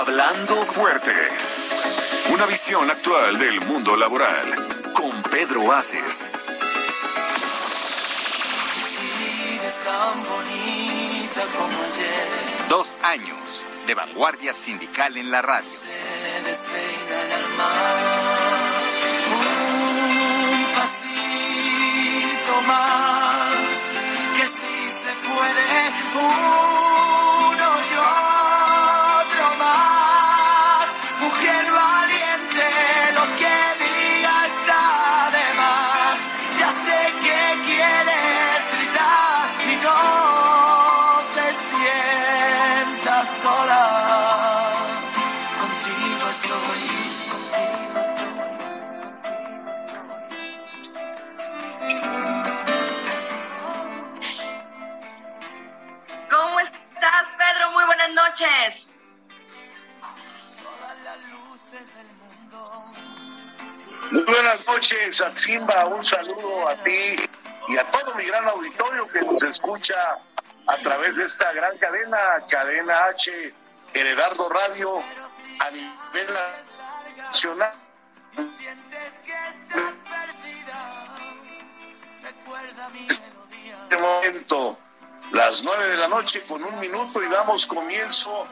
Hablando fuerte. Una visión actual del mundo laboral. Con Pedro Aces. tan bonita como ayer. Dos años de vanguardia sindical en la radio. Se despeina el alma. Un pasito más. Que si se puede. Uno buenas noches. Todas las luces del mundo. Muy buenas noches, Atsimba. Un saludo a ti y a todo mi gran auditorio que nos escucha a través de esta gran cadena, Cadena H, Herardo Radio, a nivel nacional. Sientes que estás perdida. Recuerda mi melodía. En este momento, las nueve de la noche con un minuto y damos comienzo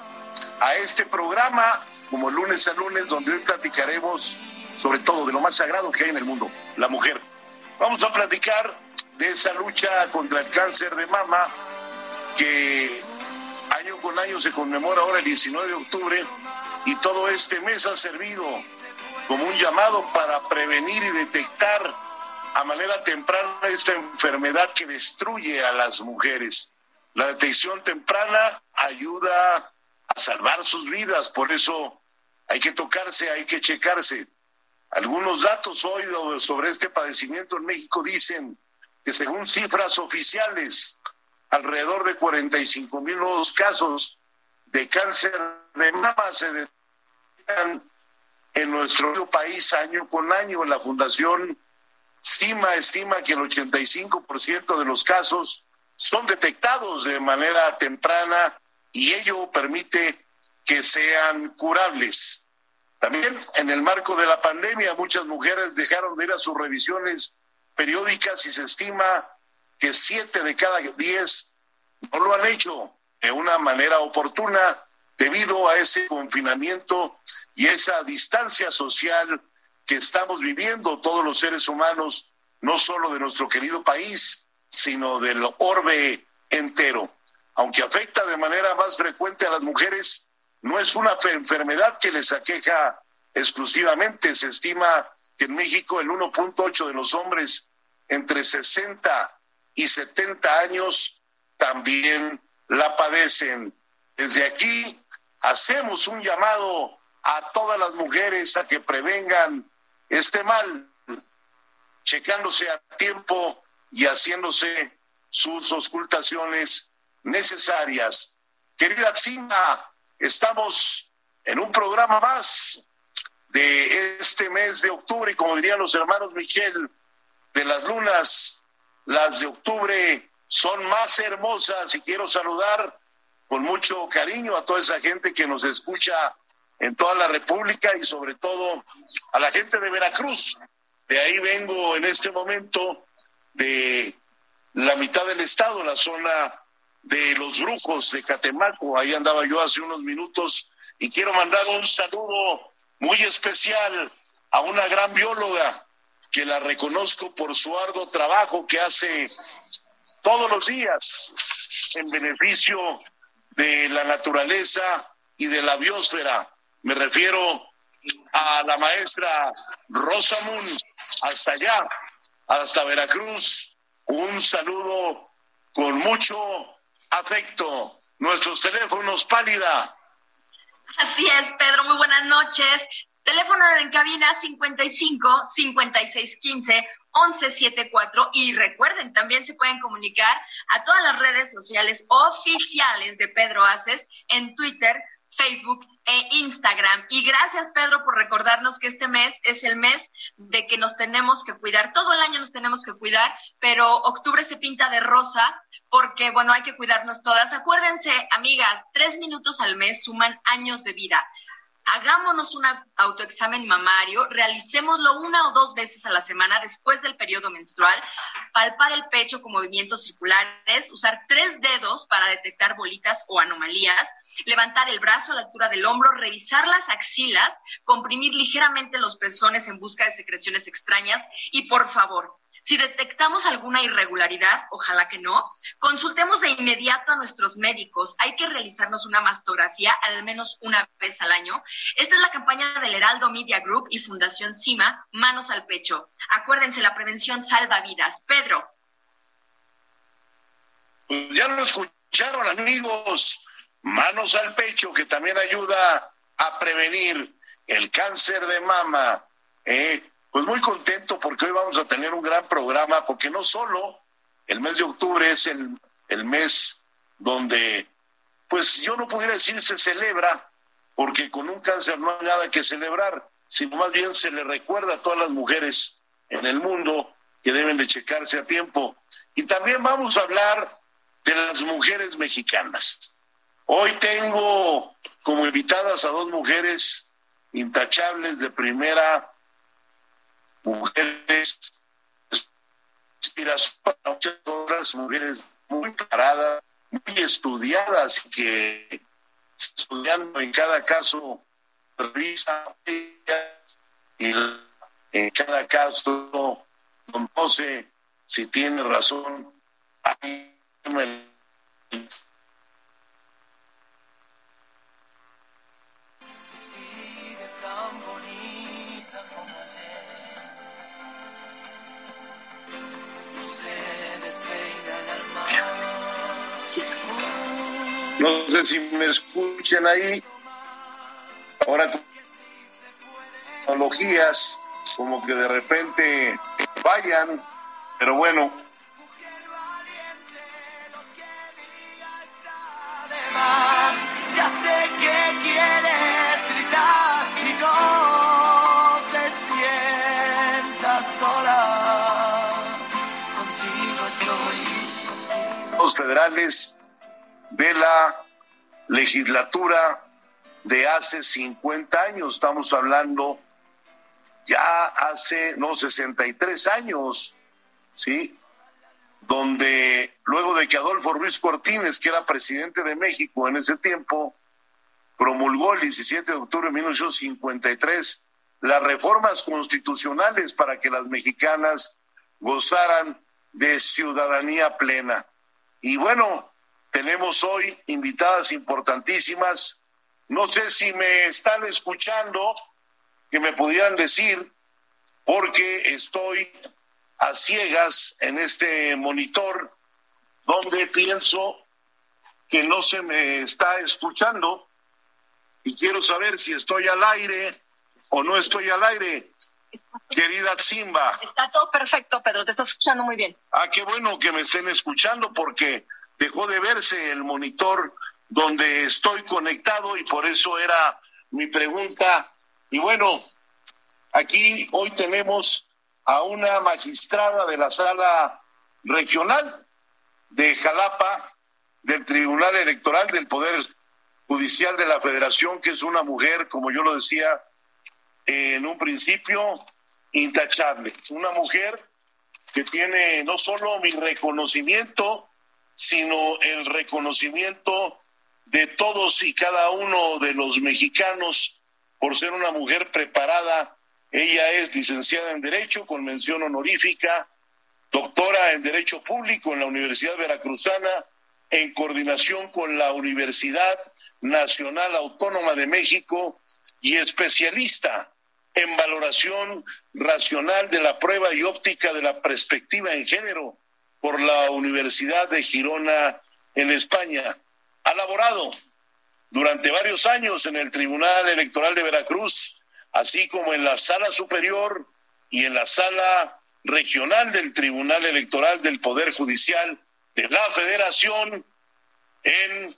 a este programa, como lunes a lunes, donde hoy platicaremos sobre todo de lo más sagrado que hay en el mundo, la mujer. Vamos a platicar de esa lucha contra el cáncer de mama que año con año se conmemora ahora el 19 de octubre y todo este mes ha servido como un llamado para prevenir y detectar a manera temprana esta enfermedad que destruye a las mujeres. La detección temprana ayuda a salvar sus vidas, por eso hay que tocarse, hay que checarse. Algunos datos hoy sobre este padecimiento en México dicen que según cifras oficiales, alrededor de 45 mil nuevos casos de cáncer de mama se detectan en nuestro país año con año. La Fundación CIMA estima que el 85% de los casos son detectados de manera temprana y ello permite que sean curables. También en el marco de la pandemia muchas mujeres dejaron de ir a sus revisiones periódicas y se estima que siete de cada diez no lo han hecho de una manera oportuna debido a ese confinamiento y esa distancia social que estamos viviendo todos los seres humanos, no solo de nuestro querido país, sino del orbe entero. Aunque afecta de manera más frecuente a las mujeres, no es una enfermedad que les aqueja exclusivamente. Se estima que en México el 1.8 de los hombres entre 60 y 70 años también la padecen. Desde aquí hacemos un llamado a todas las mujeres a que prevengan este mal, checándose a tiempo y haciéndose sus auscultaciones necesarias. Querida Xina, estamos en un programa más de este mes de octubre, y como dirían los hermanos Miguel, de las lunas, las de octubre son más hermosas y quiero saludar con mucho cariño a toda esa gente que nos escucha en toda la República y sobre todo a la gente de Veracruz. De ahí vengo en este momento de la mitad del estado, la zona de los brujos de Catemaco. Ahí andaba yo hace unos minutos y quiero mandar un saludo muy especial a una gran bióloga que la reconozco por su arduo trabajo que hace todos los días en beneficio de la naturaleza y de la biosfera. Me refiero a la maestra Rosa Moon hasta allá, hasta Veracruz. Un saludo con mucho afecto. Nuestros teléfonos, pálida. Así es, Pedro, muy buenas noches. Teléfono en cabina 55 56 15 1174 y recuerden, también se pueden comunicar a todas las redes sociales oficiales de Pedro Aces en Twitter, Facebook e Instagram. Y gracias, Pedro, por recordarnos que este mes es el mes de que nos tenemos que cuidar. Todo el año nos tenemos que cuidar, pero octubre se pinta de rosa porque, bueno, hay que cuidarnos todas. Acuérdense, amigas, tres minutos al mes suman años de vida hagámonos un autoexamen mamario, realicémoslo una o dos veces a la semana después del periodo menstrual, palpar el pecho con movimientos circulares, usar tres dedos para detectar bolitas o anomalías, levantar el brazo a la altura del hombro, revisar las axilas, comprimir ligeramente los pezones en busca de secreciones extrañas y por favor, si detectamos alguna irregularidad, ojalá que no, consultemos de inmediato a nuestros médicos. Hay que realizarnos una mastografía al menos una vez al año. Esta es la campaña del Heraldo Media Group y Fundación CIMA, Manos al Pecho. Acuérdense, la prevención salva vidas. Pedro. Pues ya lo escucharon, amigos. Manos al Pecho, que también ayuda a prevenir el cáncer de mama. ¿eh? Pues muy contento porque hoy vamos a tener un gran programa, porque no solo el mes de octubre es el, el mes donde, pues yo no pudiera decir se celebra, porque con un cáncer no hay nada que celebrar, sino más bien se le recuerda a todas las mujeres en el mundo que deben de checarse a tiempo. Y también vamos a hablar de las mujeres mexicanas. Hoy tengo como invitadas a dos mujeres intachables de primera mujeres inspiración para muchas otras mujeres muy paradas, muy estudiadas y que estudiando en cada caso revisa y en cada caso no sé si tiene razón. No sé si me escuchen ahí. Ahora tecnologías como que de repente vayan, pero bueno. Ya sé que quieres gritar y no te sientas sola. Contigo estoy. Los federales de la legislatura de hace 50 años, estamos hablando ya hace, no, 63 años, ¿sí? Donde luego de que Adolfo Ruiz Cortines, que era presidente de México en ese tiempo, promulgó el 17 de octubre de 1953 las reformas constitucionales para que las mexicanas gozaran de ciudadanía plena. Y bueno, tenemos hoy invitadas importantísimas. No sé si me están escuchando, que me pudieran decir, porque estoy a ciegas en este monitor donde pienso que no se me está escuchando y quiero saber si estoy al aire o no estoy al aire. Querida Simba. Está todo perfecto, Pedro, te estás escuchando muy bien. Ah, qué bueno que me estén escuchando porque dejó de verse el monitor donde estoy conectado y por eso era mi pregunta. Y bueno, aquí hoy tenemos a una magistrada de la sala regional de Jalapa, del Tribunal Electoral del Poder Judicial de la Federación, que es una mujer, como yo lo decía en un principio, intachable. Una mujer que tiene no solo mi reconocimiento, sino el reconocimiento de todos y cada uno de los mexicanos por ser una mujer preparada. Ella es licenciada en Derecho con mención honorífica, doctora en Derecho Público en la Universidad Veracruzana, en coordinación con la Universidad Nacional Autónoma de México y especialista en valoración racional de la prueba y óptica de la perspectiva en género por la Universidad de Girona en España. Ha laborado durante varios años en el Tribunal Electoral de Veracruz, así como en la Sala Superior y en la Sala Regional del Tribunal Electoral del Poder Judicial de la Federación en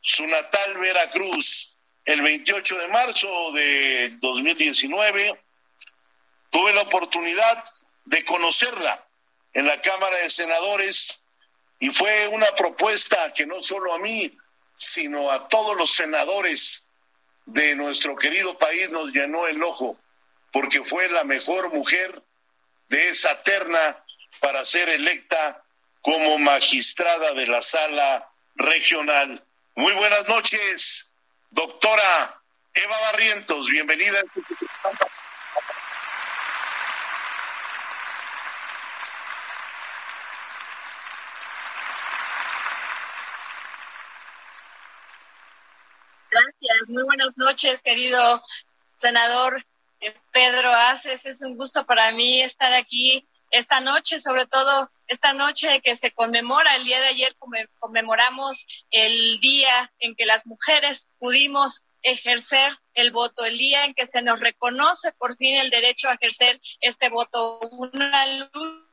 su natal Veracruz. El 28 de marzo de 2019 tuve la oportunidad de conocerla en la Cámara de Senadores y fue una propuesta que no solo a mí, sino a todos los senadores de nuestro querido país nos llenó el ojo, porque fue la mejor mujer de esa terna para ser electa como magistrada de la sala regional. Muy buenas noches, doctora Eva Barrientos, bienvenida. Gracias, muy buenas noches, querido senador Pedro Aces. Es un gusto para mí estar aquí esta noche, sobre todo esta noche que se conmemora, el día de ayer conmemoramos el día en que las mujeres pudimos ejercer el voto, el día en que se nos reconoce por fin el derecho a ejercer este voto, una lucha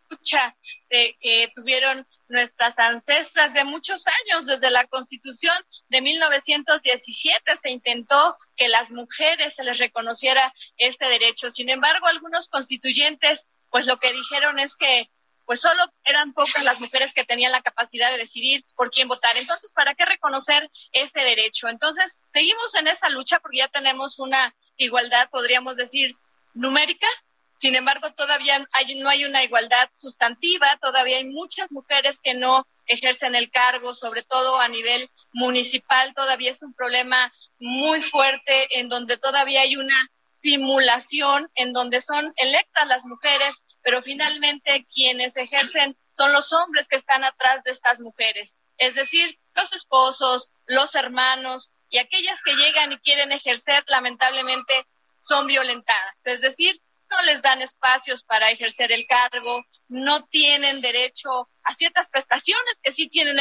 de, que tuvieron nuestras ancestras de muchos años, desde la Constitución de 1917 se intentó que las mujeres se les reconociera este derecho. Sin embargo, algunos constituyentes, pues lo que dijeron es que pues solo eran pocas las mujeres que tenían la capacidad de decidir por quién votar. Entonces, ¿para qué reconocer ese derecho? Entonces, seguimos en esa lucha porque ya tenemos una igualdad, podríamos decir, numérica. Sin embargo, todavía hay, no hay una igualdad sustantiva, todavía hay muchas mujeres que no ejercen el cargo, sobre todo a nivel municipal, todavía es un problema muy fuerte en donde todavía hay una simulación en donde son electas las mujeres, pero finalmente quienes ejercen son los hombres que están atrás de estas mujeres, es decir, los esposos, los hermanos y aquellas que llegan y quieren ejercer, lamentablemente son violentadas, es decir, no les dan espacios para ejercer el cargo, no tienen derecho a ciertas prestaciones que sí tienen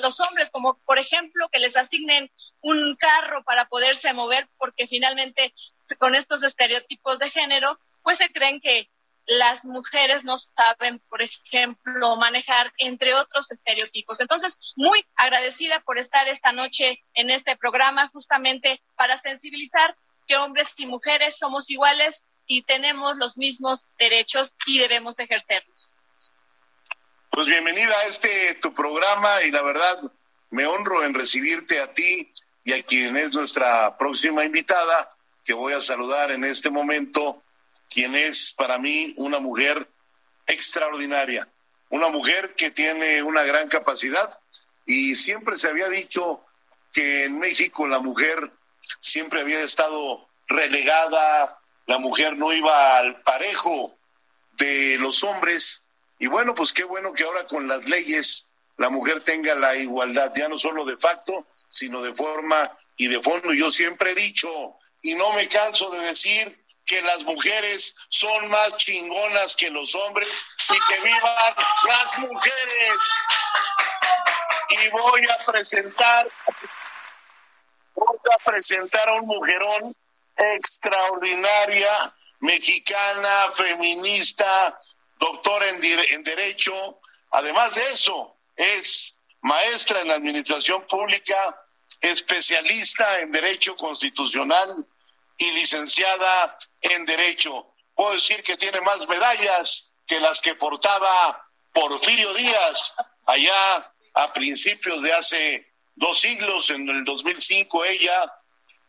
los hombres, como por ejemplo que les asignen un carro para poderse mover, porque finalmente con estos estereotipos de género, pues se creen que las mujeres no saben, por ejemplo, manejar, entre otros estereotipos. Entonces, muy agradecida por estar esta noche en este programa, justamente para sensibilizar que hombres y mujeres somos iguales y tenemos los mismos derechos y debemos ejercerlos. Pues bienvenida a este tu programa y la verdad me honro en recibirte a ti y a quien es nuestra próxima invitada, que voy a saludar en este momento quien es para mí una mujer extraordinaria, una mujer que tiene una gran capacidad y siempre se había dicho que en México la mujer siempre había estado relegada, la mujer no iba al parejo de los hombres y bueno, pues qué bueno que ahora con las leyes la mujer tenga la igualdad, ya no solo de facto, sino de forma y de fondo. Yo siempre he dicho, y no me canso de decir, que las mujeres son más chingonas que los hombres y que vivan las mujeres. Y voy a presentar, voy a presentar a un mujerón extraordinaria, mexicana, feminista, doctora en, en Derecho. Además de eso, es maestra en Administración Pública, especialista en Derecho Constitucional y licenciada en Derecho. Puedo decir que tiene más medallas que las que portaba Porfirio Díaz allá a principios de hace dos siglos, en el 2005 ella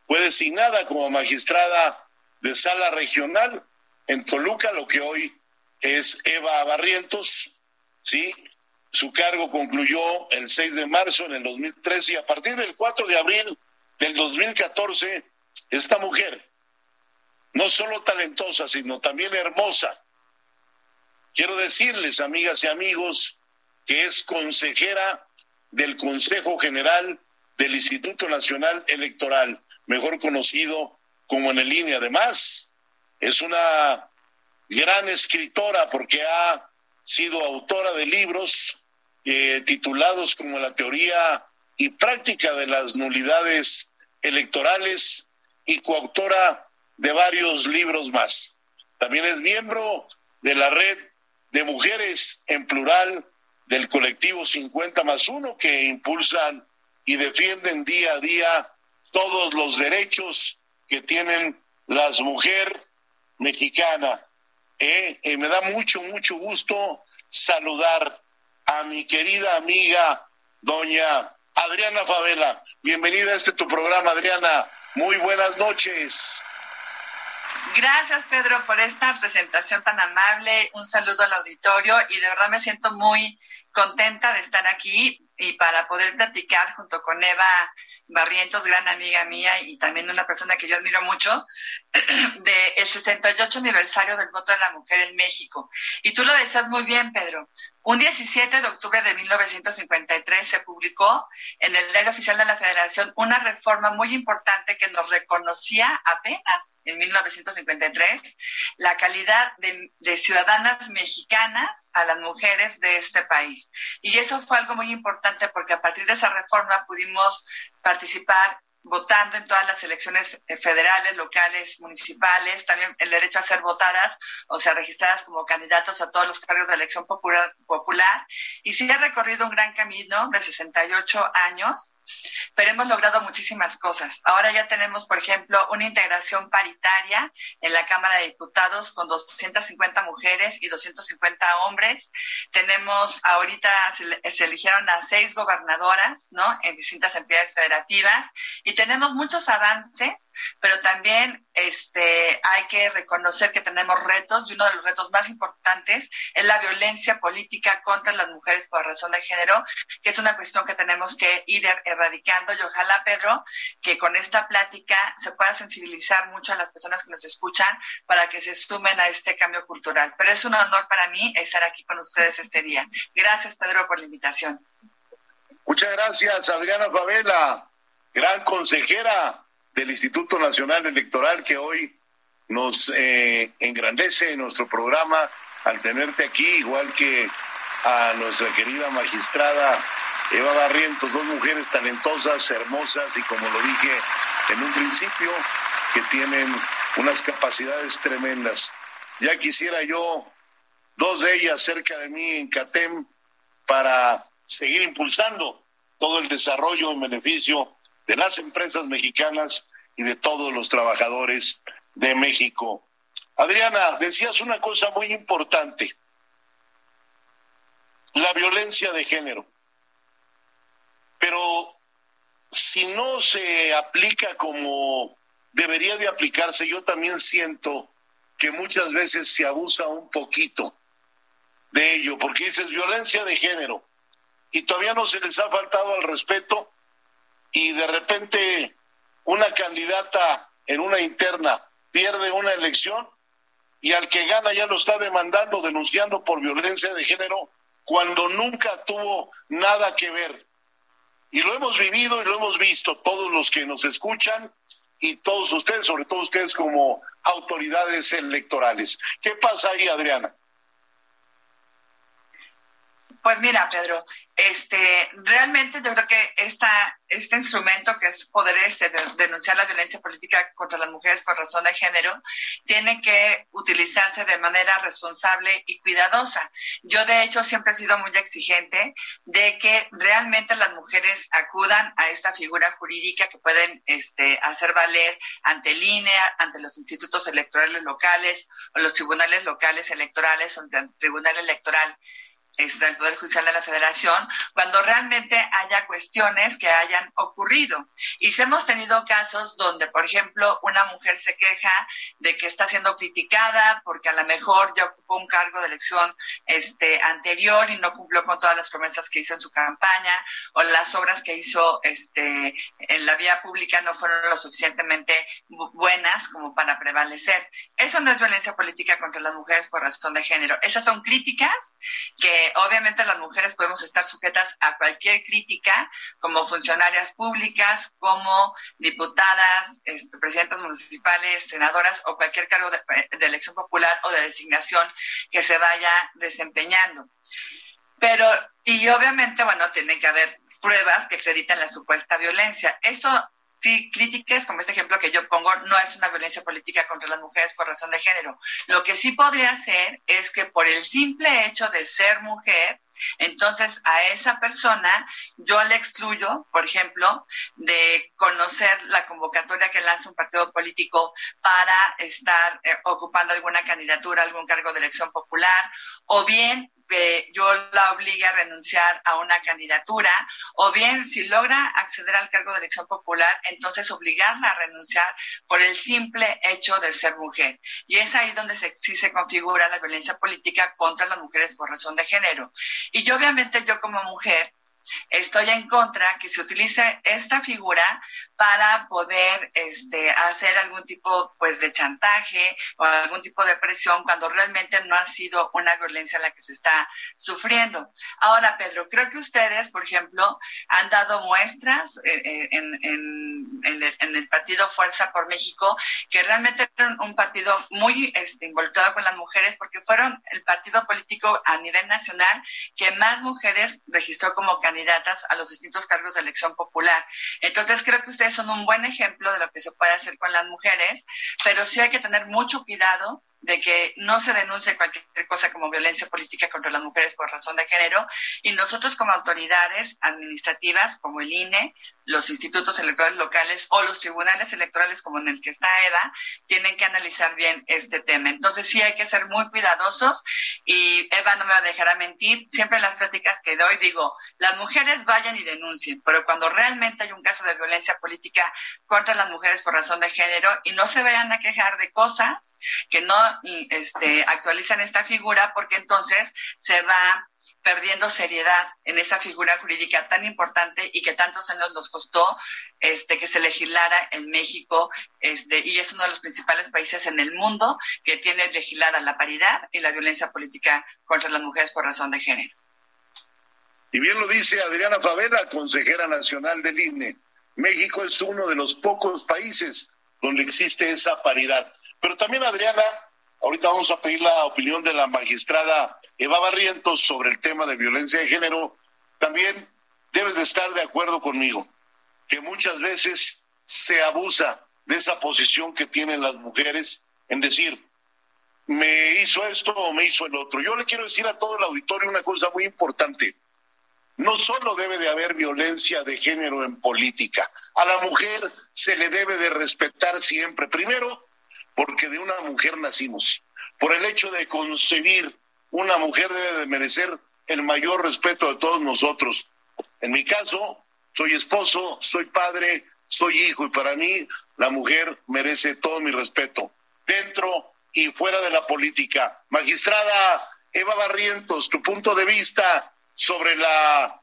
fue designada como magistrada de sala regional en Toluca, lo que hoy es Eva Barrientos, ¿sí? Su cargo concluyó el 6 de marzo en el 2013 y a partir del 4 de abril del 2014 esta mujer, no solo talentosa, sino también hermosa, quiero decirles, amigas y amigos, que es consejera del Consejo General del Instituto Nacional Electoral, mejor conocido como línea. Además, es una gran escritora porque ha sido autora de libros eh, titulados como La teoría y práctica de las nulidades electorales y coautora de varios libros más. También es miembro de la red de mujeres en plural del colectivo 50 más 1 que impulsan y defienden día a día todos los derechos que tienen las mujeres mexicanas. Eh, eh, me da mucho, mucho gusto saludar a mi querida amiga, doña Adriana Favela. Bienvenida a este tu programa, Adriana. Muy buenas noches. Gracias, Pedro, por esta presentación tan amable. Un saludo al auditorio y de verdad me siento muy contenta de estar aquí y para poder platicar junto con Eva Barrientos, gran amiga mía y también una persona que yo admiro mucho, del 68 aniversario del voto de la mujer en México. Y tú lo decías muy bien, Pedro. Un 17 de octubre de 1953 se publicó en el Diario Oficial de la Federación una reforma muy importante que nos reconocía apenas en 1953 la calidad de, de, ciudadanas mexicanas a las mujeres de este país. Y eso fue algo muy importante porque a partir de esa reforma pudimos participar votando en todas las elecciones eh, federales, locales, municipales, también el derecho a ser votadas, o sea, registradas como candidatos a todos los cargos de elección popular, popular. Y sí ha recorrido un gran camino de 68 años pero hemos logrado muchísimas cosas. Ahora ya tenemos, por ejemplo, una integración paritaria en la Cámara de Diputados con 250 mujeres y 250 hombres. Tenemos, ahorita se, eligieron a seis gobernadoras, ¿no? En distintas entidades federativas y tenemos muchos avances, pero también este, hay que reconocer que tenemos retos y uno de los retos más importantes es la violencia política contra las mujeres por razón de género, que es una cuestión que tenemos que ir erradicando y ojalá, Pedro, que con esta plática se pueda sensibilizar mucho a las personas que nos escuchan para que se sumen a este cambio cultural. Pero es un honor para mí estar aquí con ustedes este día. Gracias, Pedro, por la invitación. Muchas gracias, Adriana Favela, gran consejera del Instituto Nacional Electoral que hoy nos eh, engrandece en nuestro programa al tenerte aquí, igual que a nuestra querida magistrada Eva Barrientos, dos mujeres talentosas, hermosas y como lo dije en un principio, que tienen unas capacidades tremendas. Ya quisiera yo dos de ellas cerca de mí en CATEM para seguir impulsando todo el desarrollo en beneficio de las empresas mexicanas y de todos los trabajadores de México. Adriana, decías una cosa muy importante, la violencia de género. Pero si no se aplica como debería de aplicarse, yo también siento que muchas veces se abusa un poquito de ello, porque dices violencia de género y todavía no se les ha faltado al respeto y de repente una candidata en una interna pierde una elección y al que gana ya lo está demandando, denunciando por violencia de género, cuando nunca tuvo nada que ver. Y lo hemos vivido y lo hemos visto todos los que nos escuchan y todos ustedes, sobre todo ustedes como autoridades electorales. ¿Qué pasa ahí, Adriana? Pues mira, Pedro, este, realmente yo creo que esta, este instrumento que es poder este, denunciar la violencia política contra las mujeres por razón de género tiene que utilizarse de manera responsable y cuidadosa. Yo de hecho siempre he sido muy exigente de que realmente las mujeres acudan a esta figura jurídica que pueden este, hacer valer ante INE, ante los institutos electorales locales o los tribunales locales electorales o ante el tribunal electoral del Poder Judicial de la Federación cuando realmente haya cuestiones que hayan ocurrido. Y si hemos tenido casos donde, por ejemplo, una mujer se queja de que está siendo criticada porque a lo mejor ya ocupó un cargo de elección este, anterior y no cumplió con todas las promesas que hizo en su campaña, o las obras que hizo este, en la vía pública no fueron lo suficientemente buenas como para prevalecer. Eso no es violencia política contra las mujeres por razón de género. Esas son críticas que obviamente las mujeres podemos estar sujetas a cualquier crítica como funcionarias públicas, como diputadas, este, presidentas municipales, senadoras o cualquier cargo de, elección popular o de designación que se vaya desempeñando. Pero, y obviamente, bueno, tiene que haber pruebas que acreditan la supuesta violencia. Eso críticas, como este ejemplo que yo pongo, no es una violencia política contra las mujeres por razón de género. Lo que sí podría ser es que por el simple hecho de ser mujer, entonces a esa persona yo le excluyo, por ejemplo, de conocer la convocatoria que lanza un partido político para estar eh, ocupando alguna candidatura, algún cargo de elección popular, o bien yo la obligue a renunciar a una candidatura, o bien si logra acceder al cargo de elección popular, entonces obligarla a renunciar por el simple hecho de ser mujer. Y es ahí donde se, sí se configura la violencia política contra las mujeres por razón de género. Y yo obviamente yo como mujer estoy en contra que se utilice esta figura para poder este, hacer algún tipo pues, de chantaje o algún tipo de presión cuando realmente no ha sido una violencia la que se está sufriendo. Ahora, Pedro, creo que ustedes, por ejemplo, han dado muestras eh, eh, en, el, partido Fuerza por México, que realmente eran un partido muy este, involucrado con las mujeres porque fueron el partido político a nivel nacional que más mujeres registró como candidatas a los distintos cargos de elección popular. Entonces, creo que ustedes son un buen ejemplo de lo que se puede hacer con las mujeres, pero sí hay que tener mucho cuidado de que no se denuncie cualquier cosa como violencia política contra las mujeres por razón de género y nosotros como autoridades administrativas como el INE, los institutos electorales locales o los tribunales electorales como en el que está Eva, tienen que analizar bien este tema. Entonces sí hay que ser muy cuidadosos y Eva no me va a dejar a mentir, siempre en las pláticas que doy digo, las mujeres vayan y denuncien, pero cuando realmente hay un caso de violencia política contra las mujeres por razón de género y no se vayan a quejar de cosas que no este, actualizan esta figura porque entonces se va perdiendo seriedad en esa figura jurídica tan importante y que tantos años nos costó este, que se legislara en México este, y es uno de los principales países en el mundo que tiene legislada la paridad y la violencia política contra las mujeres por razón de género. Y bien lo dice Adriana Favela, consejera nacional del INE. México es uno de los pocos países donde existe esa paridad. Pero también, Adriana, Ahorita vamos a pedir la opinión de la magistrada Eva Barrientos sobre el tema de violencia de género. También debes de estar de acuerdo conmigo que muchas veces se abusa de esa posición que tienen las mujeres en decir, me hizo esto o me hizo el otro. Yo le quiero decir a todo el auditorio una cosa muy importante. No solo debe de haber violencia de género en política, a la mujer se le debe de respetar siempre. Primero, porque de una mujer nacimos. Por el hecho de concebir, una mujer debe de merecer el mayor respeto de todos nosotros. En mi caso, soy esposo, soy padre, soy hijo y para mí la mujer merece todo mi respeto, dentro y fuera de la política. Magistrada Eva Barrientos, tu punto de vista sobre la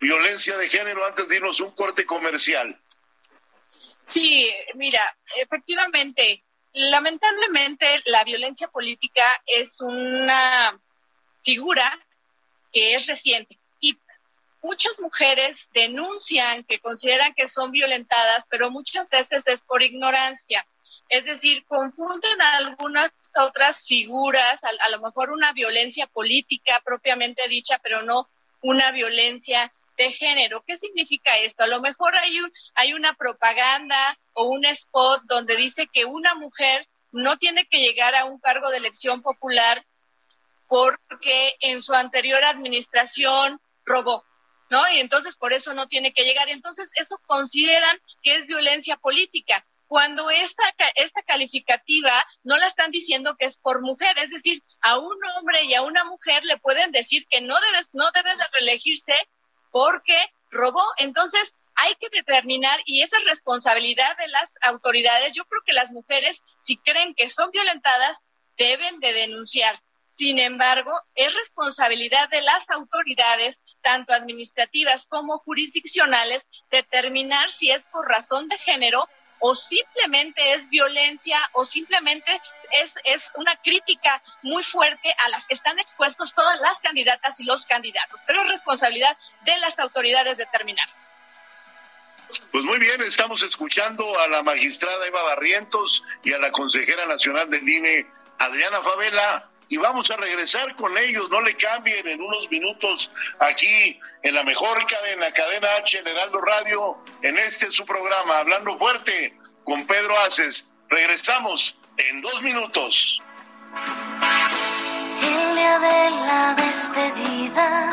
violencia de género antes de irnos un corte comercial. Sí, mira, efectivamente, lamentablemente la violencia política es una figura que es reciente y muchas mujeres denuncian que consideran que son violentadas, pero muchas veces es por ignorancia. Es decir, confunden algunas otras figuras, a, a lo mejor una violencia política propiamente dicha, pero no una violencia de género. ¿Qué significa esto? A lo mejor hay, un, hay una propaganda o un spot donde dice que una mujer no tiene que llegar a un cargo de elección popular porque en su anterior administración robó, ¿no? Y entonces por eso no tiene que llegar. Entonces eso consideran que es violencia política. Cuando esta, esta calificativa no la están diciendo que es por mujer, es decir, a un hombre y a una mujer le pueden decir que no debes, no debe de reelegirse porque robó. Entonces, hay que determinar, y esa es responsabilidad de las autoridades. Yo creo que las mujeres, si creen que son violentadas, deben de denunciar. Sin embargo, es responsabilidad de las autoridades, tanto administrativas como jurisdiccionales, determinar si es por razón de género o simplemente es violencia o simplemente es, es una crítica muy fuerte a las que están expuestos todas las candidatas y los candidatos. Pero es responsabilidad de las autoridades determinar. Pues muy bien, estamos escuchando a la magistrada Eva Barrientos y a la consejera nacional del INE, Adriana Favela, y vamos a regresar con ellos, no le cambien en unos minutos aquí en la mejor cadena, cadena H, en Heraldo Radio, en este su programa, Hablando Fuerte, con Pedro Aces. Regresamos en dos minutos. El día de la despedida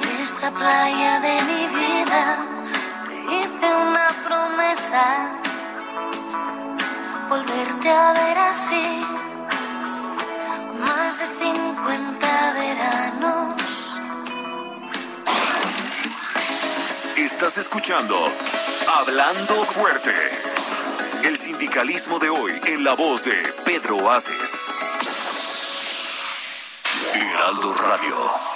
de esta playa de mi vida, te hice una promesa volverte a ver así. Más de 50 veranos. Estás escuchando Hablando Fuerte. El sindicalismo de hoy en la voz de Pedro Aces. Heraldo Radio.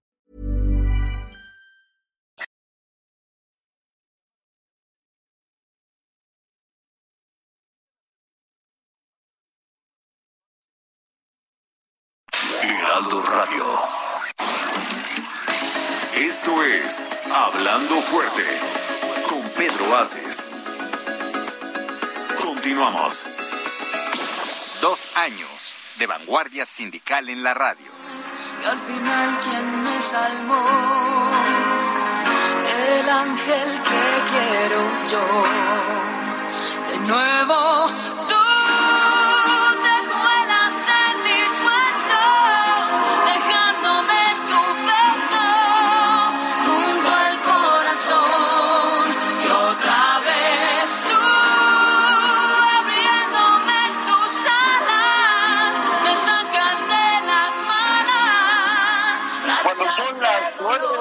Fuerte con Pedro Aces. Continuamos. Dos años de vanguardia sindical en la radio. Y al final, ¿quién me salvó? El ángel que quiero yo. De nuevo,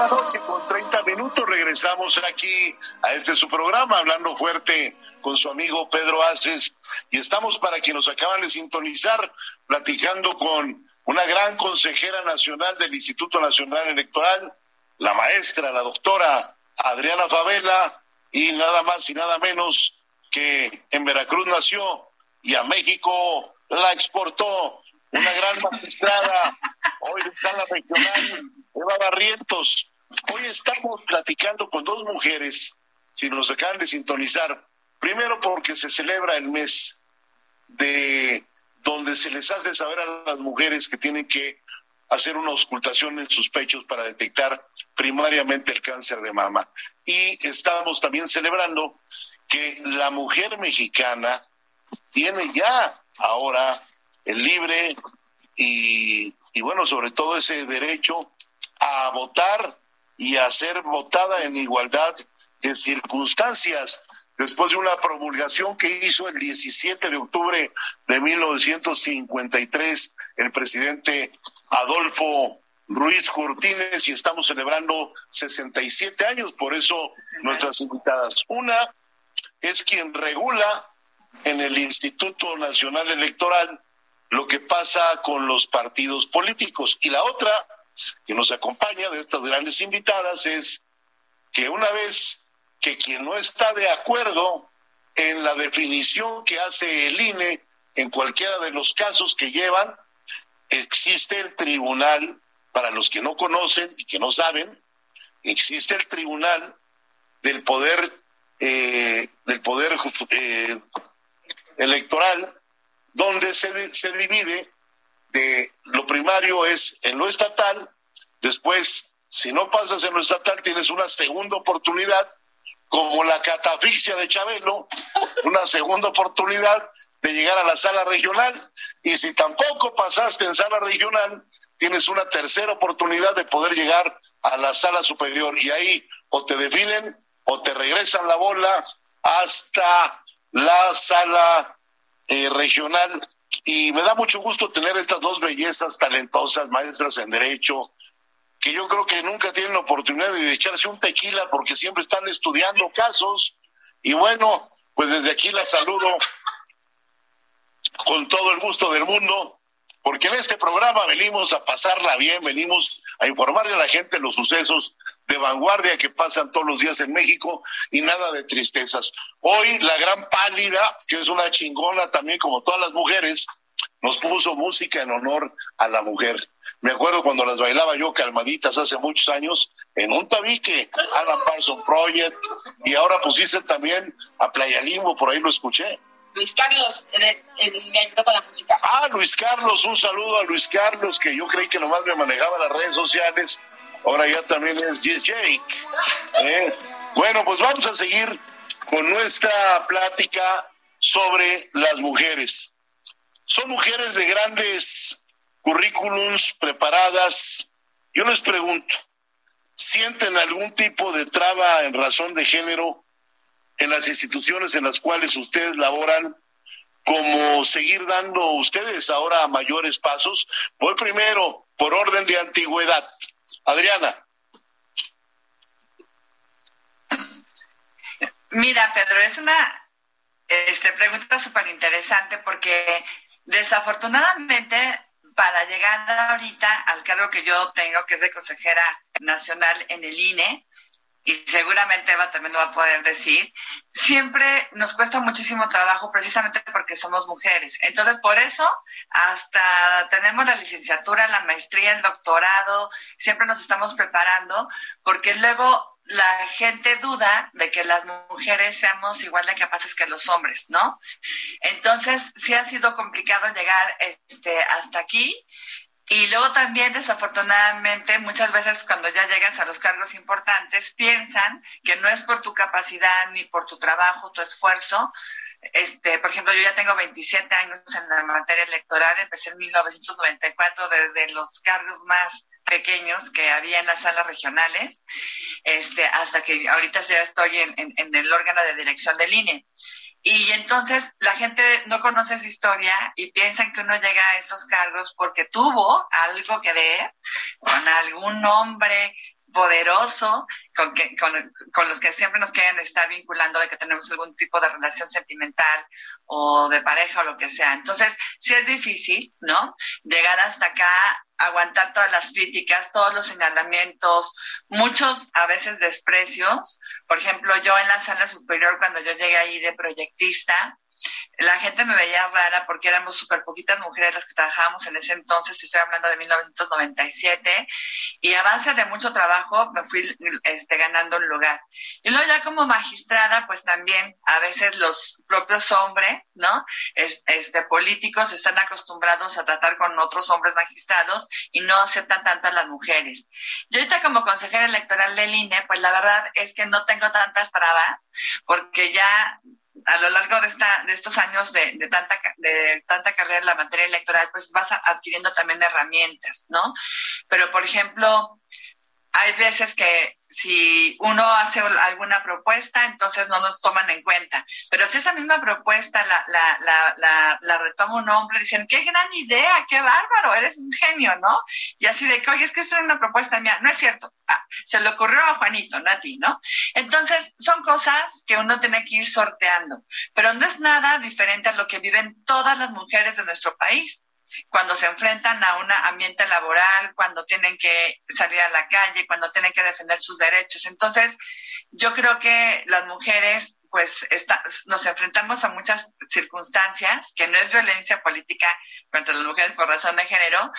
la noche con 30 minutos, regresamos aquí a este su programa, Hablando Fuerte con su amigo Pedro Aces. Y estamos para quienes nos acaban de sintonizar, platicando con una gran consejera nacional del Instituto Nacional Electoral, la maestra, la doctora Adriana Favela, y nada más y nada menos que en Veracruz nació y a México la exportó una gran magistrada, hoy de sala regional, Eva Barrientos. Hoy estamos platicando con dos mujeres, si nos acaban de sintonizar, primero porque se celebra el mes de donde se les hace saber a las mujeres que tienen que hacer una auscultación en sus pechos para detectar primariamente el cáncer de mama. Y estamos también celebrando que la mujer mexicana tiene ya ahora el libre y, y bueno, sobre todo ese derecho a votar y a ser votada en igualdad de circunstancias después de una promulgación que hizo el 17 de octubre de 1953 el presidente Adolfo Ruiz Cortines y estamos celebrando 67 años, por eso nuestras invitadas. Una es quien regula en el Instituto Nacional Electoral lo que pasa con los partidos políticos y la otra que nos acompaña de estas grandes invitadas es que una vez que quien no está de acuerdo en la definición que hace el INE en cualquiera de los casos que llevan, existe el tribunal, para los que no conocen y que no saben, existe el tribunal del poder eh, del poder eh, electoral donde se, se divide de lo primario es en lo estatal, después si no pasas en lo estatal tienes una segunda oportunidad como la catafixia de Chabelo, una segunda oportunidad de llegar a la sala regional. Y si tampoco pasaste en sala regional, tienes una tercera oportunidad de poder llegar a la sala superior. Y ahí o te definen o te regresan la bola hasta la sala eh, regional. Y me da mucho gusto tener estas dos bellezas talentosas, maestras en derecho, que yo creo que nunca tienen la oportunidad de echarse un tequila porque siempre están estudiando casos. Y bueno, pues desde aquí la saludo con todo el gusto del mundo, porque en este programa venimos a pasarla bien, venimos a informarle a la gente los sucesos de vanguardia que pasan todos los días en México y nada de tristezas. Hoy la gran pálida, que es una chingona también como todas las mujeres, nos puso música en honor a la mujer. Me acuerdo cuando las bailaba yo calmaditas hace muchos años en un tabique, Alan Parson Project, y ahora pusiste también a Playa Limbo, por ahí lo escuché. Luis Carlos eh, eh, me ayudó con la música. Ah, Luis Carlos, un saludo a Luis Carlos, que yo creí que nomás me manejaba las redes sociales, ahora ya también es Jake. ¿eh? Bueno, pues vamos a seguir con nuestra plática sobre las mujeres. Son mujeres de grandes currículums preparadas. Yo les pregunto, ¿sienten algún tipo de traba en razón de género en las instituciones en las cuales ustedes laboran? como seguir dando ustedes ahora mayores pasos. Voy primero por orden de antigüedad. Adriana. Mira, Pedro, es una este, pregunta súper interesante porque Desafortunadamente, para llegar ahorita al cargo que yo tengo, que es de consejera nacional en el INE, y seguramente Eva también lo va a poder decir, siempre nos cuesta muchísimo trabajo precisamente porque somos mujeres. Entonces, por eso, hasta tenemos la licenciatura, la maestría, el doctorado, siempre nos estamos preparando, porque luego la gente duda de que las mujeres seamos igual de capaces que los hombres, ¿no? Entonces, sí ha sido complicado llegar este, hasta aquí. Y luego también, desafortunadamente, muchas veces cuando ya llegas a los cargos importantes, piensan que no es por tu capacidad ni por tu trabajo, tu esfuerzo. Este, por ejemplo, yo ya tengo 27 años en la materia electoral, empecé en 1994 desde los cargos más pequeños que había en las salas regionales, este, hasta que ahorita ya estoy en, en, el órgano de dirección del INE. Y entonces la gente no conoce esa historia y piensan que uno llega a esos cargos porque tuvo algo que ver con algún hombre poderoso con, que, con, los que siempre nos quieren estar vinculando de que tenemos algún tipo de relación sentimental o de pareja o lo que sea. Entonces, sí es difícil, ¿no? Llegar hasta acá, aguantar todas las críticas, todos los señalamientos, muchos a veces desprecios. Por ejemplo, yo en la sala superior, cuando yo llegué ahí de proyectista, la gente me veía rara porque éramos súper poquitas mujeres las que trabajábamos en ese entonces, te estoy hablando de 1997, y a base de mucho trabajo me fui este, ganando un lugar. Y luego ya como magistrada, pues también a veces los propios hombres, ¿no? Este, políticos están acostumbrados a tratar con otros hombres magistrados y no aceptan tanto a las mujeres. Yo ahorita como consejera electoral del INE, pues la verdad es que no tengo tantas trabas porque ya a lo largo de, esta, de estos años de, de, tanta, de tanta carrera en la materia electoral, pues vas adquiriendo también herramientas, ¿no? Pero, por ejemplo, hay veces que si uno hace alguna propuesta, entonces no nos toman en cuenta. Pero si esa misma propuesta la, la, la, la, retoma un hombre, dicen, qué gran idea, qué bárbaro, eres un genio, ¿no? Y así de que, oye, es que esto es una propuesta mía. No es cierto. Ah, se le ocurrió a Juanito, no a ti, ¿no? Entonces, son cosas que uno tiene que ir sorteando. Pero no es nada diferente a lo que viven todas las mujeres de nuestro país cuando se enfrentan a un ambiente laboral, cuando tienen que salir a la calle, cuando tienen que defender sus derechos. Entonces, yo creo que las mujeres pues nos enfrentamos a muchas circunstancias, que no es violencia política contra las mujeres por razón de género,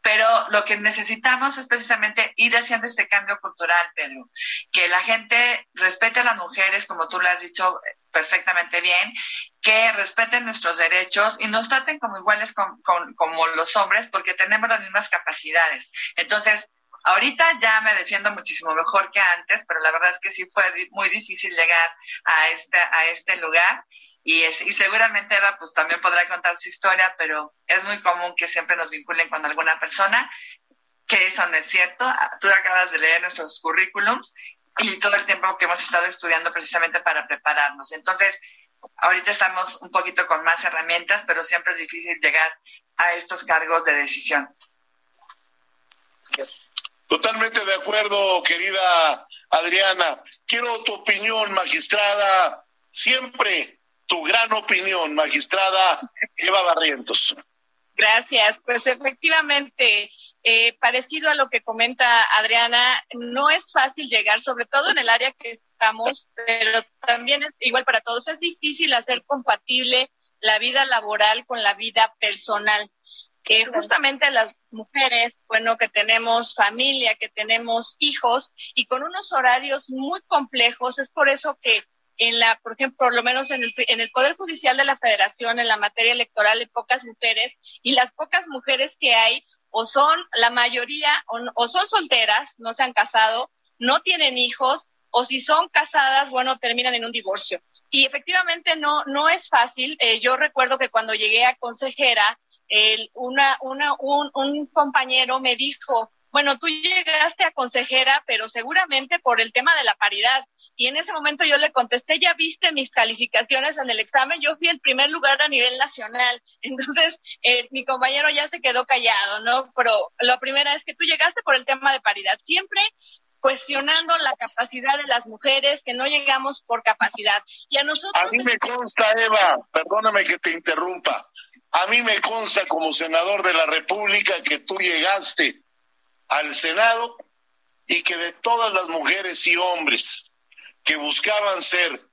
pero lo que necesitamos es precisamente ir haciendo este cambio cultural, Pedro, que la gente respete a las mujeres, como tú lo has dicho perfectamente bien, que respeten nuestros derechos y nos traten como iguales como los hombres, porque tenemos las mismas capacidades. Entonces, Ahorita ya me defiendo muchísimo mejor que antes, pero la verdad es que sí fue muy difícil llegar a este, a este lugar. y, es, y seguramente Eva pues también podrá contar su historia, pero es muy común que siempre nos vinculen con alguna persona, que eso no es cierto. Ah, tú acabas de leer nuestros currículums y todo el tiempo que hemos estado estudiando precisamente para prepararnos. Entonces, ahorita estamos un poquito con más herramientas, pero siempre es difícil llegar a estos cargos de decisión. Totalmente de acuerdo, querida Adriana. Quiero tu opinión, magistrada, siempre tu gran opinión, magistrada Eva Barrientos. Gracias. Pues efectivamente, eh, parecido a lo que comenta Adriana, no es fácil llegar, sobre todo en el área que estamos, pero también es igual para todos. Es difícil hacer compatible la vida laboral con la vida personal. Que justamente las mujeres, bueno, que tenemos familia, que tenemos hijos y con unos horarios muy complejos, es por eso que en la, por ejemplo, por lo menos en el, en el Poder Judicial de la Federación, en la materia electoral, hay pocas mujeres y las pocas mujeres que hay o son la mayoría o, son solteras, no se han casado, no tienen hijos o si son casadas, bueno, terminan en un divorcio. Y efectivamente no, no es fácil. Eh, yo recuerdo que cuando llegué a consejera, una, un, un compañero me dijo, bueno, tú llegaste a consejera, pero seguramente por el tema de la paridad. Y en ese momento yo le contesté, ya viste mis calificaciones en el examen, yo fui el primer lugar a nivel nacional. Entonces, eh, mi compañero ya se quedó callado, ¿no? Pero la primera es que tú llegaste por el tema de paridad. Siempre cuestionando la capacidad de las mujeres, que no llegamos por capacidad. Y a nosotros... A mí me consta, Eva, perdóname que te interrumpa, a mí me consta como senador de la República que tú llegaste al Senado y que de todas las mujeres y hombres que buscaban ser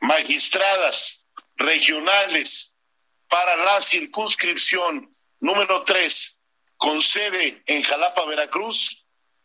magistradas regionales para la circunscripción número 3 con sede en Jalapa, Veracruz,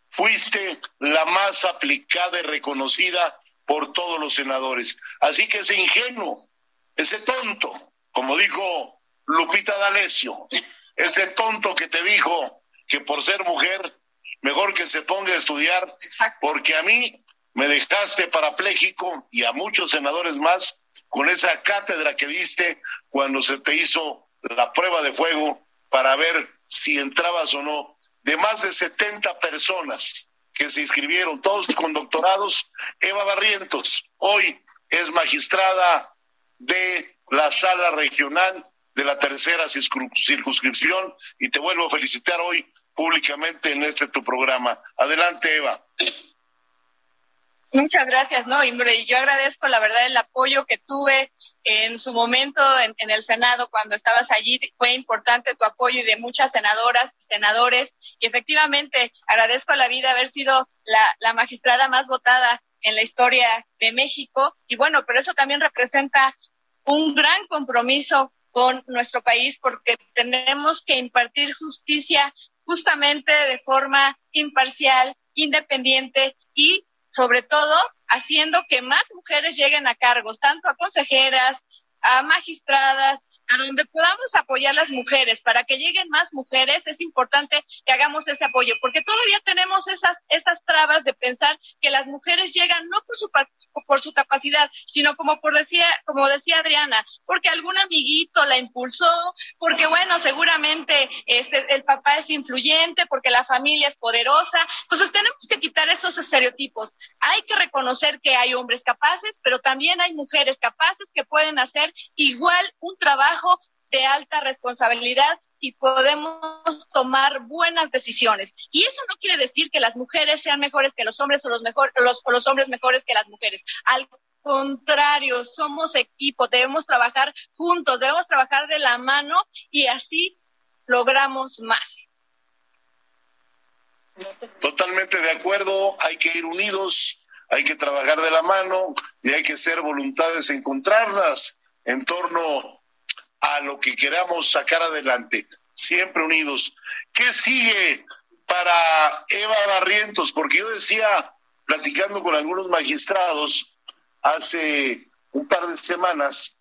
fuiste la más aplicada y reconocida por todos los senadores. Así que ese ingenuo, ese tonto, como dijo Lupita D'Alessio, ese tonto que te dijo que por ser mujer, mejor que se ponga a estudiar, porque a mí me dejaste parapléjico y a muchos senadores más con esa cátedra que diste cuando se te hizo la prueba de fuego para ver si entrabas o no. De más de 70 personas que se inscribieron, todos con doctorados, Eva Barrientos hoy es magistrada de la sala regional de la tercera circunscripción y te vuelvo a felicitar hoy públicamente en este tu programa. Adelante, Eva. Muchas gracias, no, y yo agradezco la verdad el apoyo que tuve en su momento en, el Senado cuando estabas allí. Fue importante tu apoyo y de muchas senadoras, senadores, y efectivamente agradezco a la vida haber sido la, la magistrada más votada en la historia de México. Y bueno, pero eso también representa un gran compromiso con nuestro país porque tenemos que impartir justicia justamente de forma imparcial, independiente y sobre todo haciendo que más mujeres lleguen a cargos, tanto a consejeras, a magistradas, a donde podamos apoyar las mujeres, para que lleguen más mujeres, es importante que hagamos ese apoyo, porque todavía tenemos esas, esas trabas de pensar que las mujeres llegan no por su, por su capacidad, sino como por decía, como decía Adriana, porque algún amiguito la impulsó, porque bueno, seguramente este, el papá es influyente, porque la familia es poderosa. Entonces tenemos que quitar esos estereotipos. Hay que reconocer que hay hombres capaces, pero también hay mujeres capaces que pueden hacer igual un trabajo de alta responsabilidad y podemos tomar buenas decisiones. Y eso no quiere decir que las mujeres sean mejores que los hombres o los, mejor, los, o los hombres mejores que las mujeres. Al contrario, somos equipo, debemos trabajar juntos, debemos trabajar de la mano y así logramos más. Totalmente de acuerdo, hay que ir unidos, hay que trabajar de la mano y hay que ser voluntades encontrarlas en torno a lo que queramos sacar adelante, siempre unidos. ¿Qué sigue para Eva Barrientos? Porque yo decía, platicando con algunos magistrados hace un par de semanas,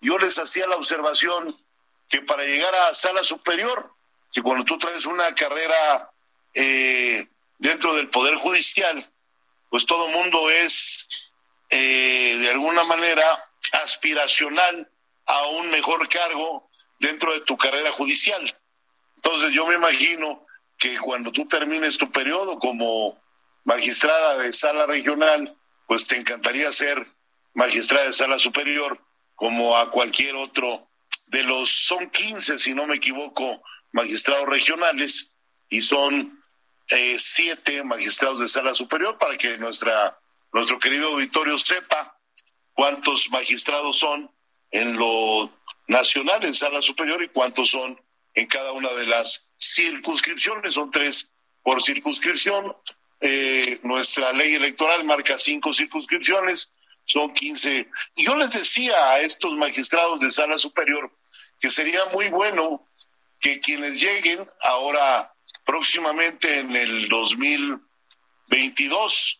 yo les hacía la observación que para llegar a sala superior, que cuando tú traes una carrera eh, dentro del Poder Judicial, pues todo mundo es, eh, de alguna manera, aspiracional a un mejor cargo dentro de tu carrera judicial. Entonces yo me imagino que cuando tú termines tu periodo como magistrada de sala regional, pues te encantaría ser magistrada de sala superior como a cualquier otro de los, son 15 si no me equivoco, magistrados regionales y son eh, siete magistrados de sala superior para que nuestra, nuestro querido auditorio sepa cuántos magistrados son en lo nacional en sala superior y cuántos son en cada una de las circunscripciones. Son tres por circunscripción. Eh, nuestra ley electoral marca cinco circunscripciones, son quince. Y yo les decía a estos magistrados de sala superior que sería muy bueno que quienes lleguen ahora próximamente en el 2022,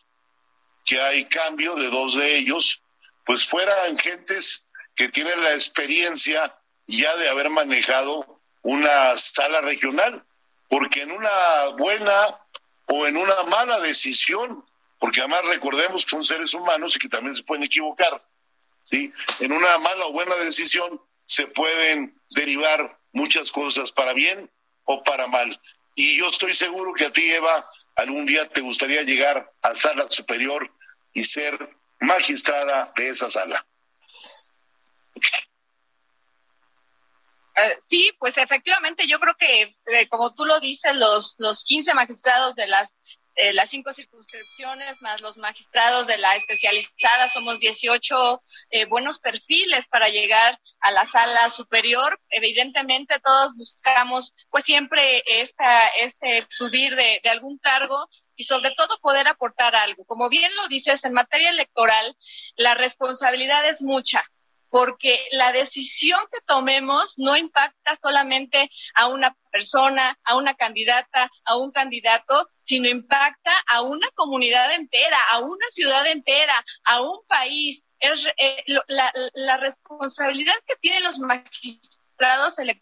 que hay cambio de dos de ellos, pues fueran gentes que tienen la experiencia ya de haber manejado una sala regional, porque en una buena o en una mala decisión, porque además recordemos que son seres humanos y que también se pueden equivocar, ¿sí? En una mala o buena decisión se pueden derivar muchas cosas para bien o para mal. Y yo estoy seguro que a ti, Eva, algún día te gustaría llegar a sala superior y ser magistrada de esa sala. Eh, sí, pues efectivamente yo creo que, eh, como tú lo dices, los, los 15 magistrados de las eh, las cinco circunscripciones más los magistrados de la especializada, somos 18 eh, buenos perfiles para llegar a la sala superior. Evidentemente todos buscamos pues siempre esta, este subir de, de algún cargo y sobre todo poder aportar algo. Como bien lo dices, en materia electoral la responsabilidad es mucha porque la decisión que tomemos no impacta solamente a una persona, a una candidata, a un candidato, sino impacta a una comunidad entera, a una ciudad entera, a un país. Es, eh, la, la responsabilidad que tienen los magistrados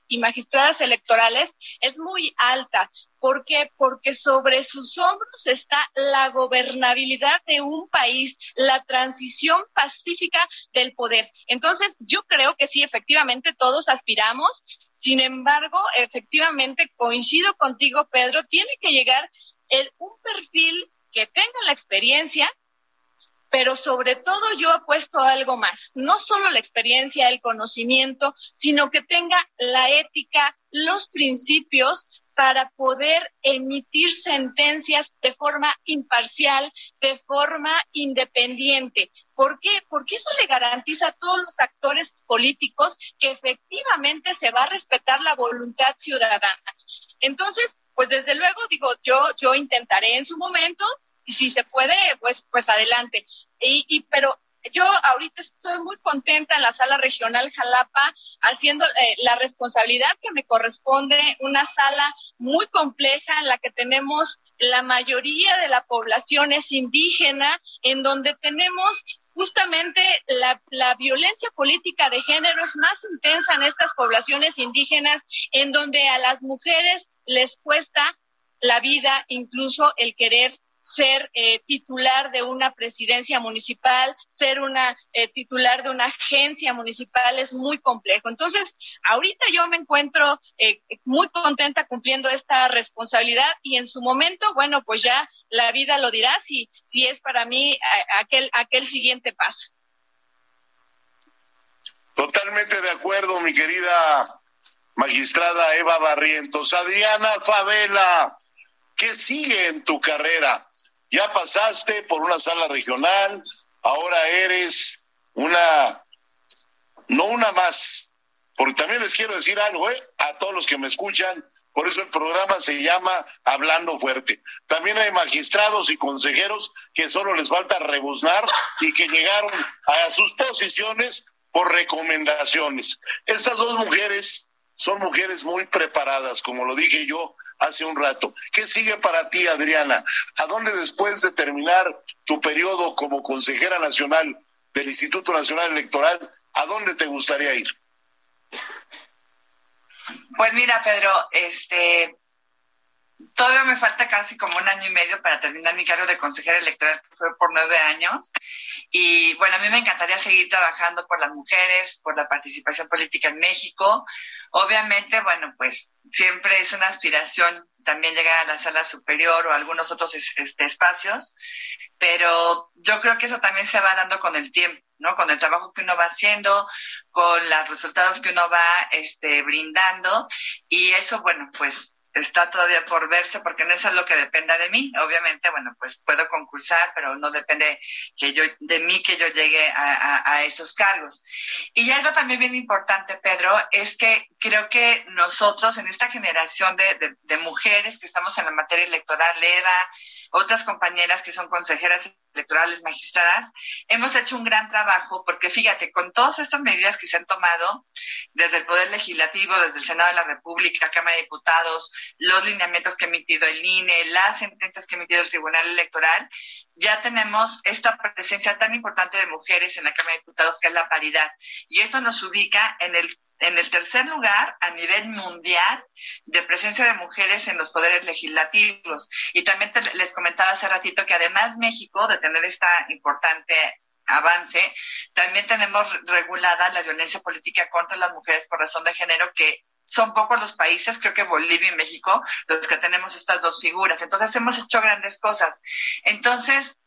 y magistradas electorales es muy alta. ¿Por qué? Porque sobre sus hombros está la gobernabilidad de un país, la transición pacífica del poder. Entonces, yo creo que sí, efectivamente, todos aspiramos. Sin embargo, efectivamente, coincido contigo, Pedro, tiene que llegar el, un perfil que tenga la experiencia, pero sobre todo yo apuesto a algo más, no solo la experiencia, el conocimiento, sino que tenga la ética, los principios para poder emitir sentencias de forma imparcial, de forma independiente. ¿Por qué? Porque eso le garantiza a todos los actores políticos que efectivamente se va a respetar la voluntad ciudadana. Entonces, pues desde luego digo, yo yo intentaré en su momento y si se puede, pues pues adelante. Y, y pero yo ahorita estoy muy contenta en la sala regional Jalapa haciendo eh, la responsabilidad que me corresponde, una sala muy compleja en la que tenemos la mayoría de la población es indígena, en donde tenemos justamente la, la, violencia política de género es más intensa en estas poblaciones indígenas, en donde a las mujeres les cuesta la vida, incluso el querer ser eh, titular de una presidencia municipal, ser una eh, titular de una agencia municipal es muy complejo. Entonces, ahorita yo me encuentro eh, muy contenta cumpliendo esta responsabilidad y en su momento, bueno, pues ya la vida lo dirá si, si es para mí aquel, aquel siguiente paso. Totalmente de acuerdo, mi querida magistrada Eva Barrientos. Adriana Favela, ¿qué sigue en tu carrera? Ya pasaste por una sala regional, ahora eres una, no una más, porque también les quiero decir algo, ¿eh? A todos los que me escuchan, por eso el programa se llama Hablando Fuerte. También hay magistrados y consejeros que solo les falta rebuznar y que llegaron a sus posiciones por recomendaciones. Estas dos mujeres son mujeres muy preparadas, como lo dije yo hace un rato. ¿Qué sigue para ti, Adriana? ¿A dónde después de terminar tu periodo como consejera nacional del Instituto Nacional Electoral, a dónde te gustaría ir? Pues mira, Pedro, este todavía me falta casi como un año y medio para terminar mi cargo de consejera electoral, que fue por nueve años. Y bueno, a mí me encantaría seguir trabajando por las mujeres, por la participación política en México. Obviamente, bueno, pues siempre es una aspiración también llegar a la sala superior o a algunos otros este, espacios, pero yo creo que eso también se va dando con el tiempo. ¿no? Con el trabajo que uno va haciendo, con los resultados que uno va este, brindando. Y eso, bueno, pues está todavía por verse porque no es lo que dependa de mí. Obviamente, bueno, pues puedo concursar, pero no depende que yo, de mí que yo llegue a, esos cargos. Y algo también bien importante, Pedro, es que creo que nosotros en esta generación de, de mujeres que estamos en la materia electoral, Eva, otras compañeras que son consejeras electorales magistradas, hemos hecho un gran trabajo porque fíjate, con todas estas medidas que se han tomado desde el Poder Legislativo, desde el Senado de la República, Cámara de Diputados, los lineamientos que ha emitido el INE, las sentencias que ha emitido el Tribunal Electoral, ya tenemos esta presencia tan importante de mujeres en la Cámara de Diputados que es la paridad. Y esto nos ubica en el en el tercer lugar a nivel mundial de presencia de mujeres en los poderes legislativos. Y también les comentaba hace ratito que además México, de tener esta importante avance, también tenemos regulada la violencia política contra las mujeres por razón de género que son pocos los países, creo que Bolivia y México, los que tenemos estas dos figuras. Entonces hemos hecho grandes cosas. Entonces,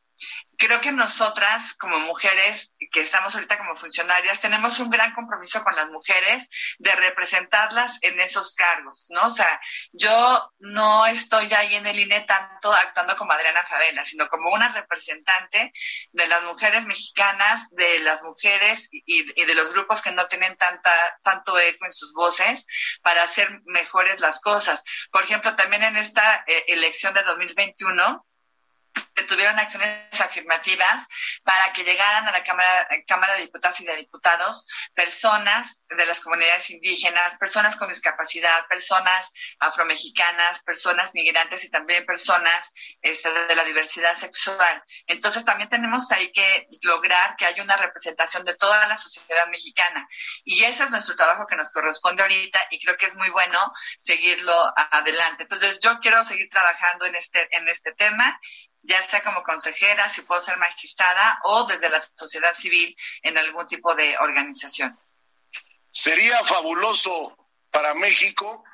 creo que nosotras como mujeres que estamos ahorita como funcionarias tenemos un gran compromiso con las mujeres de representarlas en esos cargos, ¿no? O sea, yo no estoy ahí en el INE tanto actuando como Adriana Favela, sino como una representante de las mujeres mexicanas, de las mujeres y, de los grupos que no tienen tanta, tanto eco en sus voces para hacer mejores las cosas. Por ejemplo, también en esta eh, elección de 2021, se tuvieron acciones afirmativas para que llegaran a la Cámara, Cámara de Diputados y de Diputados personas de las comunidades indígenas, personas con discapacidad, personas afromexicanas, personas migrantes y también personas este, de la diversidad sexual. Entonces también tenemos ahí que lograr que haya una representación de toda la sociedad mexicana. Y ese es nuestro trabajo que nos corresponde ahorita y creo que es muy bueno seguirlo adelante. Entonces yo quiero seguir trabajando en este, en este tema ya sea como consejera, si puedo ser magistrada o desde la sociedad civil en algún tipo de organización. Sería fabuloso para México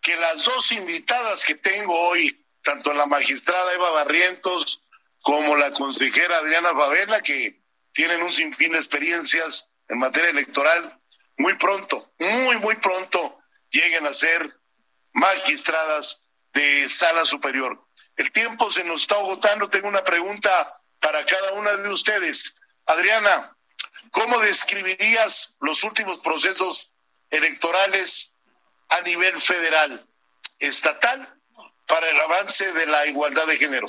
que las dos invitadas que tengo hoy, tanto la magistrada Eva Barrientos como la consejera Adriana Favela, que tienen un sinfín de experiencias en materia electoral, muy pronto, muy, muy pronto lleguen a ser magistradas de sala superior. El tiempo se nos está agotando. Tengo una pregunta para cada una de ustedes. Adriana, ¿cómo describirías los últimos procesos electorales a nivel federal, estatal, para el avance de la igualdad de género?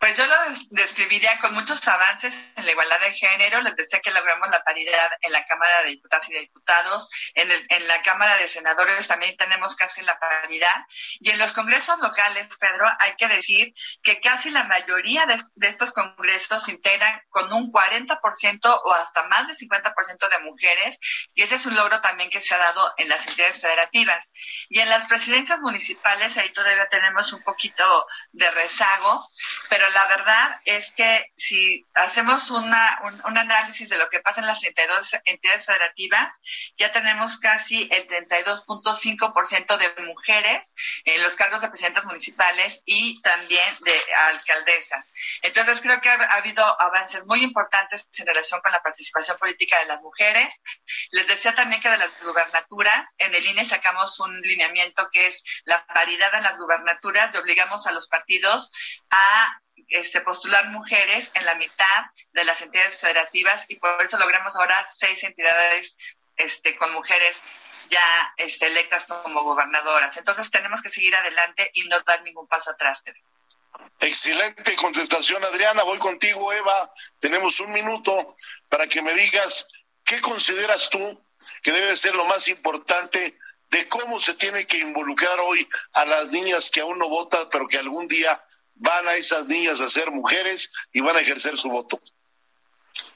Pues yo lo describiría con muchos avances en la igualdad de género. Les decía que logramos la paridad en la Cámara de Diputadas y de Diputados. En, en la Cámara de Senadores también tenemos casi la paridad. Y en los congresos locales, Pedro, hay que decir que casi la mayoría de, de estos congresos se integran con un 40% o hasta más del 50% de mujeres. Y ese es un logro también que se ha dado en las entidades federativas. Y en las presidencias municipales, ahí todavía tenemos un poquito de rezago, pero la verdad es que si hacemos una, un, análisis de lo que pasa en las 32 entidades federativas, ya tenemos casi el 32.5% de mujeres en los cargos de presidentas municipales y también de alcaldesas. Entonces creo que ha, habido avances muy importantes en relación con la participación política de las mujeres. Les decía también que de las gubernaturas, en el INE sacamos un lineamiento que es la paridad en las gubernaturas y obligamos a los partidos a este, postular mujeres en la mitad de las entidades federativas y por eso logramos ahora seis entidades este, con mujeres ya este, electas como gobernadoras. Entonces tenemos que seguir adelante y no dar ningún paso atrás, Excelente contestación, Adriana. Voy contigo, Eva. Tenemos un minuto para que me digas qué consideras tú que debe ser lo más importante de cómo se tiene que involucrar hoy a las niñas que aún no votan, pero que algún día van a esas niñas a ser mujeres y van a ejercer su voto?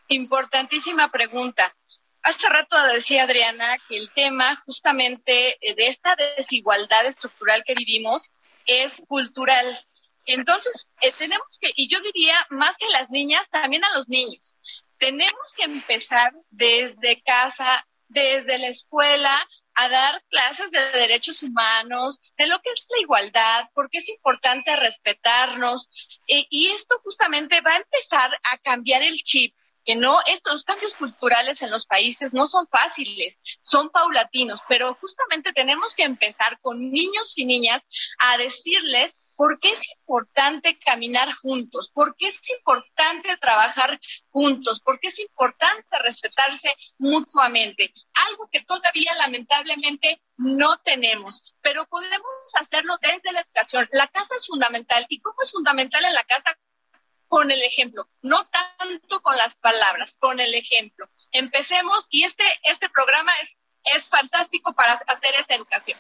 Importantísima pregunta. Hace rato decía Adriana que el tema justamente eh, de esta desigualdad estructural que vivimos es cultural. Entonces, eh, tenemos que, y yo diría más que las niñas, también a los niños, tenemos que empezar desde casa, desde la escuela, a dar clases de derechos humanos, de lo que es la igualdad, porque es importante respetarnos. Eh, y esto justamente va a empezar a cambiar el chip que no, estos cambios culturales en los países no son fáciles, son paulatinos, pero justamente tenemos que empezar con niños y niñas a decirles por qué es importante caminar juntos, por qué es importante trabajar juntos, por qué es importante respetarse mutuamente. Algo que todavía lamentablemente no tenemos, pero podemos hacerlo desde la educación. La casa es fundamental. ¿Y cómo es fundamental en la casa? Con el ejemplo, no tanto con las palabras, con el ejemplo. Empecemos y este, este programa es, es fantástico para hacer esa educación.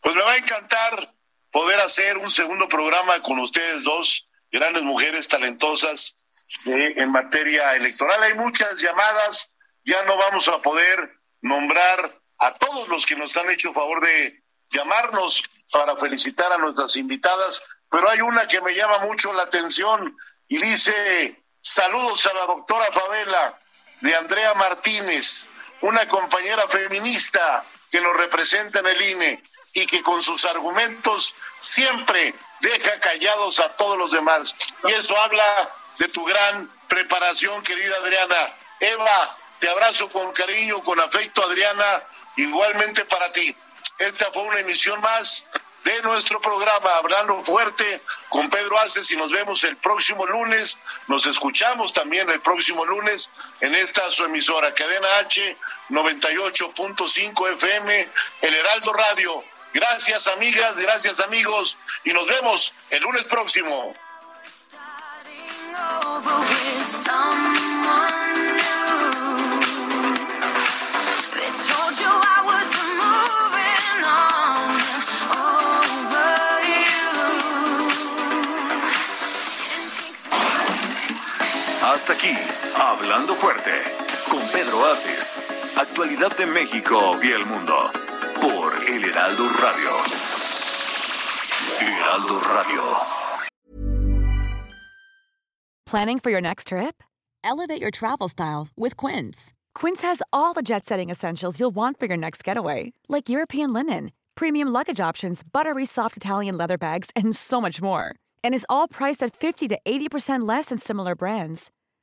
Pues me va a encantar poder hacer un segundo programa con ustedes dos, grandes mujeres talentosas eh, en materia electoral. Hay muchas llamadas, ya no vamos a poder nombrar a todos los que nos han hecho favor de llamarnos para felicitar a nuestras invitadas pero hay una que me llama mucho la atención y dice, saludos a la doctora Favela de Andrea Martínez, una compañera feminista que nos representa en el INE y que con sus argumentos siempre deja callados a todos los demás. Y eso habla de tu gran preparación, querida Adriana. Eva, te abrazo con cariño, con afecto, Adriana, igualmente para ti. Esta fue una emisión más de nuestro programa Hablando Fuerte con Pedro Aces y nos vemos el próximo lunes. Nos escuchamos también el próximo lunes en esta su emisora Cadena H 98.5 FM, El Heraldo Radio. Gracias amigas, gracias amigos y nos vemos el lunes próximo. Hasta aquí, Hablando Fuerte, con Pedro Aces. Actualidad de México y el mundo. Por El Heraldo Radio. Heraldo Radio. Planning for your next trip? Elevate your travel style with Quince. Quince has all the jet setting essentials you'll want for your next getaway, like European linen, premium luggage options, buttery soft Italian leather bags, and so much more. And is all priced at 50 to 80% less than similar brands.